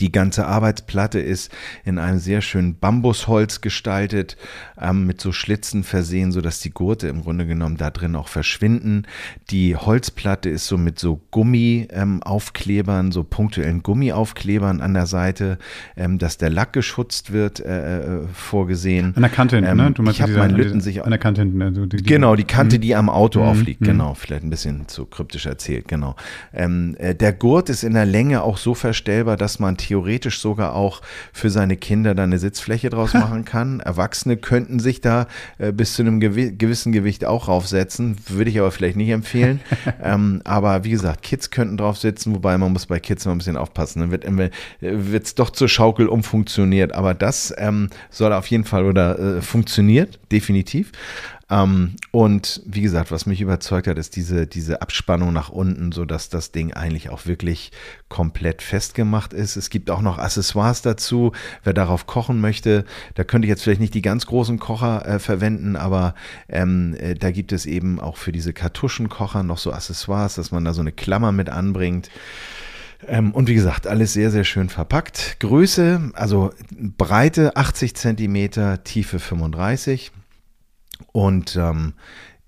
Die ganze Arbeitsplatte ist in einem sehr schönen Bambusholz gestaltet, ähm, mit so Schlitzen versehen, so dass die Gurte im Grunde genommen da drin auch verschwinden. Die Holzplatte ist so mit so Gummiaufklebern, ähm, so punktuellen Gummiaufklebern an der Seite, ähm, dass der Lack geschützt wird, äh, äh vorgesehen. An der Kante hinten, ne? Du meinst ich habe meinen Lütten sich an der Kante hinten. Also die, die, genau, die Kante, die am Auto mhm. aufliegt. Mhm. Genau, vielleicht ein bisschen zu kryptisch erzählt. Genau. Ähm, äh, der Gurt ist in der Länge auch so verstellbar, dass man theoretisch sogar auch für seine Kinder da eine Sitzfläche draus machen kann. Erwachsene könnten sich da äh, bis zu einem gewi gewissen Gewicht auch raufsetzen, würde ich aber vielleicht nicht empfehlen. ähm, aber wie gesagt, Kids könnten drauf sitzen, wobei man muss bei Kids noch ein bisschen aufpassen. Dann wird es doch zur Schaukel umfunktioniert. Aber das ähm, soll auf jeden Fall oder äh, funktioniert, definitiv. Ähm, und wie gesagt, was mich überzeugt hat, ist diese, diese Abspannung nach unten, so dass das Ding eigentlich auch wirklich komplett festgemacht ist. Es gibt auch noch Accessoires dazu. Wer darauf kochen möchte, da könnte ich jetzt vielleicht nicht die ganz großen Kocher äh, verwenden, aber ähm, äh, da gibt es eben auch für diese Kartuschenkocher noch so Accessoires, dass man da so eine Klammer mit anbringt. Ähm, und wie gesagt, alles sehr, sehr schön verpackt. Größe, also Breite 80 Zentimeter, Tiefe 35 und ähm,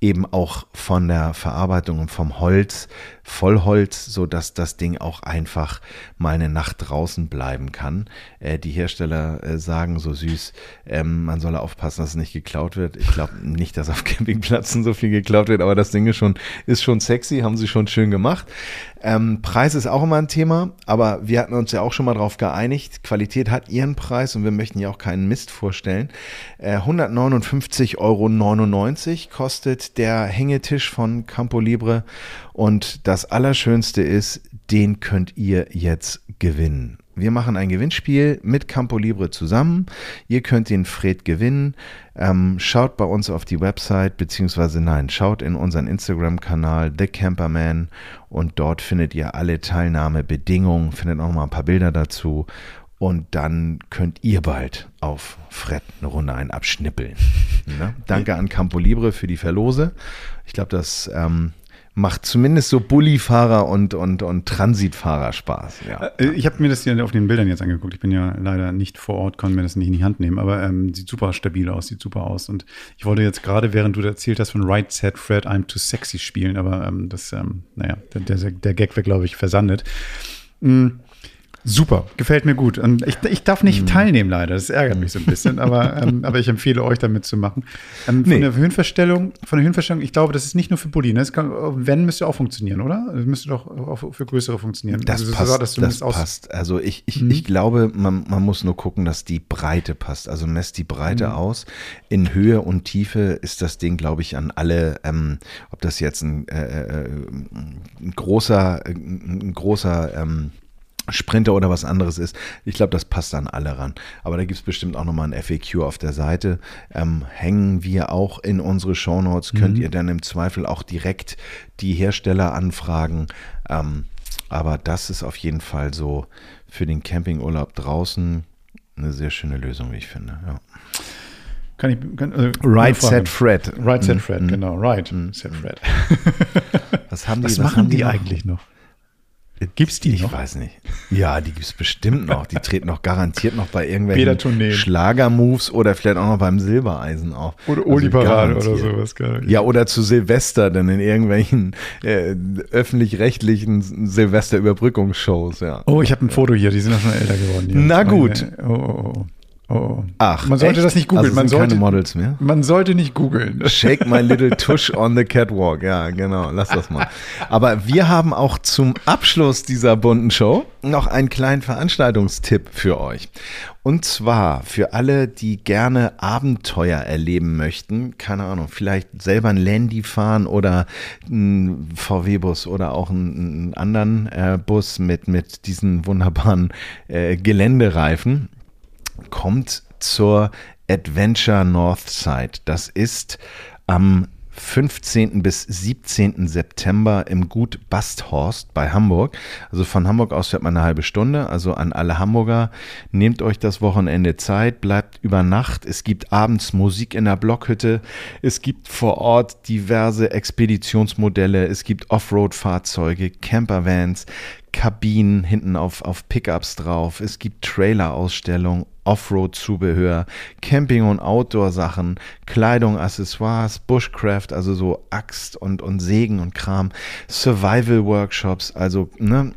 eben auch von der Verarbeitung und vom Holz Vollholz, so dass das Ding auch einfach mal eine Nacht draußen bleiben kann. Äh, die Hersteller äh, sagen so süß, ähm, man solle aufpassen, dass es nicht geklaut wird. Ich glaube nicht, dass auf Campingplätzen so viel geklaut wird, aber das Ding ist schon, ist schon sexy, haben sie schon schön gemacht. Ähm, Preis ist auch immer ein Thema, aber wir hatten uns ja auch schon mal darauf geeinigt. Qualität hat ihren Preis und wir möchten ja auch keinen Mist vorstellen. Äh, 159,99 Euro kostet der Hängetisch von Campo Libre. Und das Allerschönste ist, den könnt ihr jetzt gewinnen. Wir machen ein Gewinnspiel mit Campo Libre zusammen. Ihr könnt den Fred gewinnen. Ähm, schaut bei uns auf die Website, beziehungsweise nein, schaut in unseren Instagram-Kanal The Camperman und dort findet ihr alle Teilnahmebedingungen, findet auch noch mal ein paar Bilder dazu. Und dann könnt ihr bald auf Fred eine Runde ein abschnippeln. Ne? Danke an Campo Libre für die Verlose. Ich glaube, das ähm, macht zumindest so Bullifahrer und, und, und Transitfahrer Spaß. Ja. Äh, ich habe mir das hier auf den Bildern jetzt angeguckt. Ich bin ja leider nicht vor Ort, kann mir das nicht in die Hand nehmen, aber ähm, sieht super stabil aus, sieht super aus. Und ich wollte jetzt gerade, während du erzählt hast von Right Set Fred, I'm Too Sexy spielen, aber ähm, das, ähm, naja, der, der, der Gag wäre, glaube ich, versandet. Mhm. Super, gefällt mir gut. Und ich, ich darf nicht mhm. teilnehmen, leider. Das ärgert mich so ein bisschen, aber, ähm, aber ich empfehle euch damit zu machen. Ähm, von nee. der Höhenverstellung, von der Höhenverstellung, ich glaube, das ist nicht nur für Bulli. Ne? Kann, wenn müsste auch funktionieren, oder? Das müsste doch auch für größere funktionieren. Das also, passt. So, das passt. Also ich, ich, mhm. ich glaube, man, man muss nur gucken, dass die Breite passt. Also messt die Breite mhm. aus. In Höhe und Tiefe ist das Ding, glaube ich, an alle, ähm, ob das jetzt ein, äh, äh ein großer, ein großer ähm, Sprinter oder was anderes ist. Ich glaube, das passt an alle ran. Aber da gibt es bestimmt auch nochmal ein FAQ auf der Seite. Ähm, hängen wir auch in unsere Shownotes. Mhm. Könnt ihr dann im Zweifel auch direkt die Hersteller anfragen. Ähm, aber das ist auf jeden Fall so für den Campingurlaub draußen eine sehr schöne Lösung, wie ich finde. Ja. Kann ich, kann, also right Set Fred. Right Set mhm. Fred, mhm. genau. Right mhm. Set Fred. Was haben die, was, was machen die, die eigentlich noch? Gibt's die? Ich noch? weiß nicht. Ja, die gibt's bestimmt noch. Die treten noch garantiert noch bei irgendwelchen Schlagermoves oder vielleicht auch noch beim Silbereisen auf. Oder also oder sowas. Ja, oder zu Silvester dann in irgendwelchen äh, öffentlich-rechtlichen Silvesterüberbrückungsshows. Ja. Oh, ich habe ein Foto hier. Die sind auch schon älter geworden. Na gut. Oh, oh, oh. Oh. Ach, man sollte echt? das nicht googeln. Also man sollte keine Models mehr. Man sollte nicht googeln. Shake my little tush on the catwalk. Ja, genau. Lass das mal. Aber wir haben auch zum Abschluss dieser bunten Show noch einen kleinen Veranstaltungstipp für euch. Und zwar für alle, die gerne Abenteuer erleben möchten, keine Ahnung, vielleicht selber ein Landy fahren oder ein VW-Bus oder auch einen, anderen äh, Bus mit, mit diesen wunderbaren äh, Geländereifen kommt zur Adventure Northside. Das ist am 15. bis 17. September im Gut Basthorst bei Hamburg. Also von Hamburg aus fährt man eine halbe Stunde. Also an alle Hamburger, nehmt euch das Wochenende Zeit, bleibt über Nacht. Es gibt abends Musik in der Blockhütte. Es gibt vor Ort diverse Expeditionsmodelle. Es gibt Offroad-Fahrzeuge, Campervans, Kabinen hinten auf, auf Pickups drauf. Es gibt Trailer-Ausstellungen, Offroad-Zubehör, Camping- und Outdoor-Sachen, Kleidung, Accessoires, Bushcraft, also so Axt und, und Sägen und Kram, Survival-Workshops, also ne,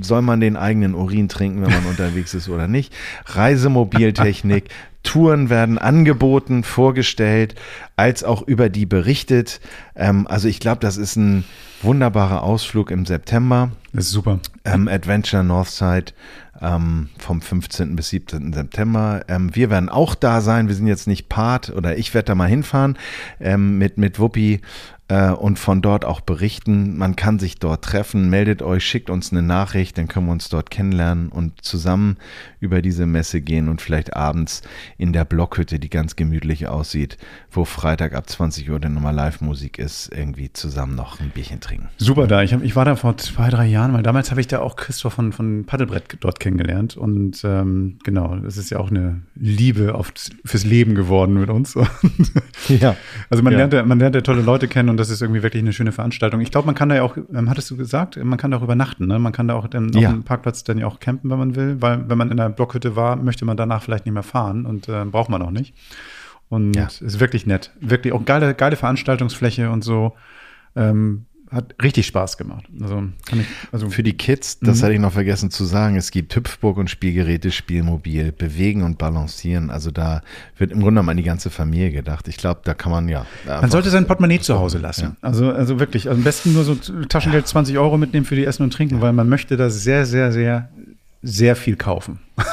soll man den eigenen Urin trinken, wenn man unterwegs ist oder nicht, Reisemobiltechnik, Touren werden angeboten, vorgestellt, als auch über die berichtet. Ähm, also ich glaube, das ist ein wunderbarer Ausflug im September. Das ist super. Ähm, Adventure Northside ähm, vom 15. bis 17. September. Ähm, wir werden auch da sein. Wir sind jetzt nicht Part oder ich werde da mal hinfahren ähm, mit, mit Wuppi äh, und von dort auch berichten. Man kann sich dort treffen. Meldet euch, schickt uns eine Nachricht, dann können wir uns dort kennenlernen und zusammen über diese Messe gehen und vielleicht abends in der Blockhütte, die ganz gemütlich aussieht, wo Freitag ab 20 Uhr dann nochmal Live-Musik ist, irgendwie zusammen noch ein Bierchen trinken. Super da. Ich, hab, ich war da vor zwei, drei Jahren, weil damals habe ich da auch Christoph von, von Paddelbrett dort kennengelernt. Und ähm, genau, das ist ja auch eine Liebe auf, fürs Leben geworden mit uns. ja. Also man, ja. lernt, man lernt ja tolle Leute kennen und das ist irgendwie wirklich eine schöne Veranstaltung. Ich glaube, man kann da ja auch, ähm, hattest du gesagt, man kann da auch übernachten. Ne? Man kann da auch dann ja. auf dem Parkplatz dann ja auch campen, wenn man will, weil wenn man in der Blockhütte war, möchte man danach vielleicht nicht mehr fahren und äh, braucht man auch nicht. Und ja. ist wirklich nett. Wirklich auch geile, geile Veranstaltungsfläche und so. Ähm, hat richtig Spaß gemacht. Also, kann ich, also Für die Kids, das mhm. hatte ich noch vergessen zu sagen, es gibt Hüpfburg und Spielgeräte, Spielmobil, Bewegen und Balancieren. Also da wird im Grunde genommen an die ganze Familie gedacht. Ich glaube, da kann man ja. Man sollte sein Portemonnaie zu Hause lassen. Ja. Also, also wirklich, also am besten nur so Taschengeld 20 Euro mitnehmen für die Essen und Trinken, weil man möchte da sehr, sehr, sehr, sehr viel kaufen.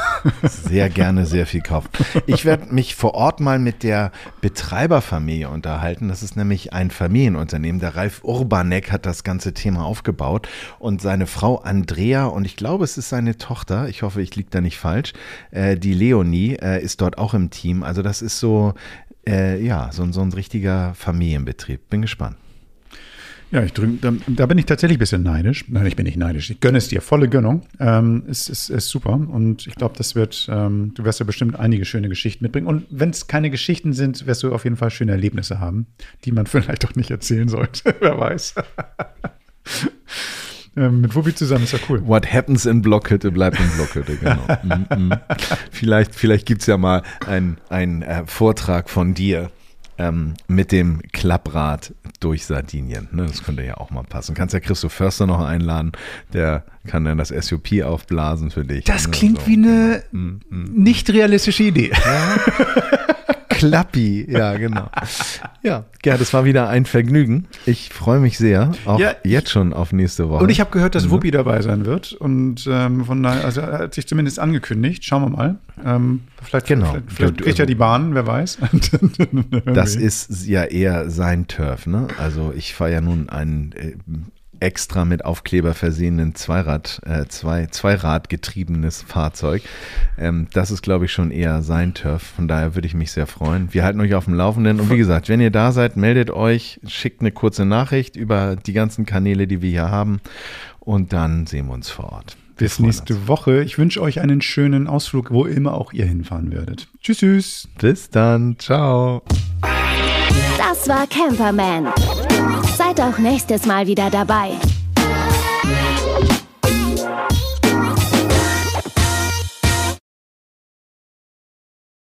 Sehr gerne sehr viel kaufen. Ich werde mich vor Ort mal mit der Betreiberfamilie unterhalten. Das ist nämlich ein Familienunternehmen. Der Ralf Urbanek hat das ganze Thema aufgebaut und seine Frau Andrea und ich glaube, es ist seine Tochter. Ich hoffe, ich liege da nicht falsch. Äh, die Leonie äh, ist dort auch im Team. Also das ist so, äh, ja, so, so ein richtiger Familienbetrieb. Bin gespannt. Ja, ich drück, da, da, bin ich tatsächlich ein bisschen neidisch. Nein, ich bin nicht neidisch. Ich gönne es dir. Volle Gönnung. Ähm, ist, ist, ist super. Und ich glaube, das wird, ähm, du wirst ja bestimmt einige schöne Geschichten mitbringen. Und wenn es keine Geschichten sind, wirst du auf jeden Fall schöne Erlebnisse haben, die man vielleicht doch nicht erzählen sollte. Wer weiß. ähm, mit Wuppi zusammen ist ja cool. What happens in Blockhütte bleibt in Blockhütte, genau. mm -mm. Vielleicht, vielleicht gibt es ja mal einen äh, Vortrag von dir ähm, mit dem Klapprad durch Sardinien. Ne? Das könnte ja auch mal passen. Kannst ja Christoph Förster noch einladen, der kann dann das SUP aufblasen für dich. Das ne? klingt so. wie eine mm, mm. nicht realistische Idee. Ja. Klappi, ja, genau. Ja, Gerd, es war wieder ein Vergnügen. Ich freue mich sehr, auch ja, jetzt schon auf nächste Woche. Und ich habe gehört, dass mhm. Wuppi dabei sein wird. Und ähm, von daher, also er hat sich zumindest angekündigt. Schauen wir mal. Ähm, vielleicht genau. vielleicht, vielleicht kriegt er die Bahn, wer weiß. das ist ja eher sein Turf, ne? Also ich fahre ja nun einen äh, extra mit Aufkleber versehenen Zweirad, äh, zwei, Zweirad getriebenes Fahrzeug. Ähm, das ist, glaube ich, schon eher sein Turf. Von daher würde ich mich sehr freuen. Wir halten euch auf dem Laufenden. Und wie gesagt, wenn ihr da seid, meldet euch, schickt eine kurze Nachricht über die ganzen Kanäle, die wir hier haben. Und dann sehen wir uns vor Ort. Bis nächste uns. Woche. Ich wünsche euch einen schönen Ausflug, wo immer auch ihr hinfahren werdet. Tschüss, tschüss. Bis dann. Ciao. Das war Camperman. Seid auch nächstes Mal wieder dabei.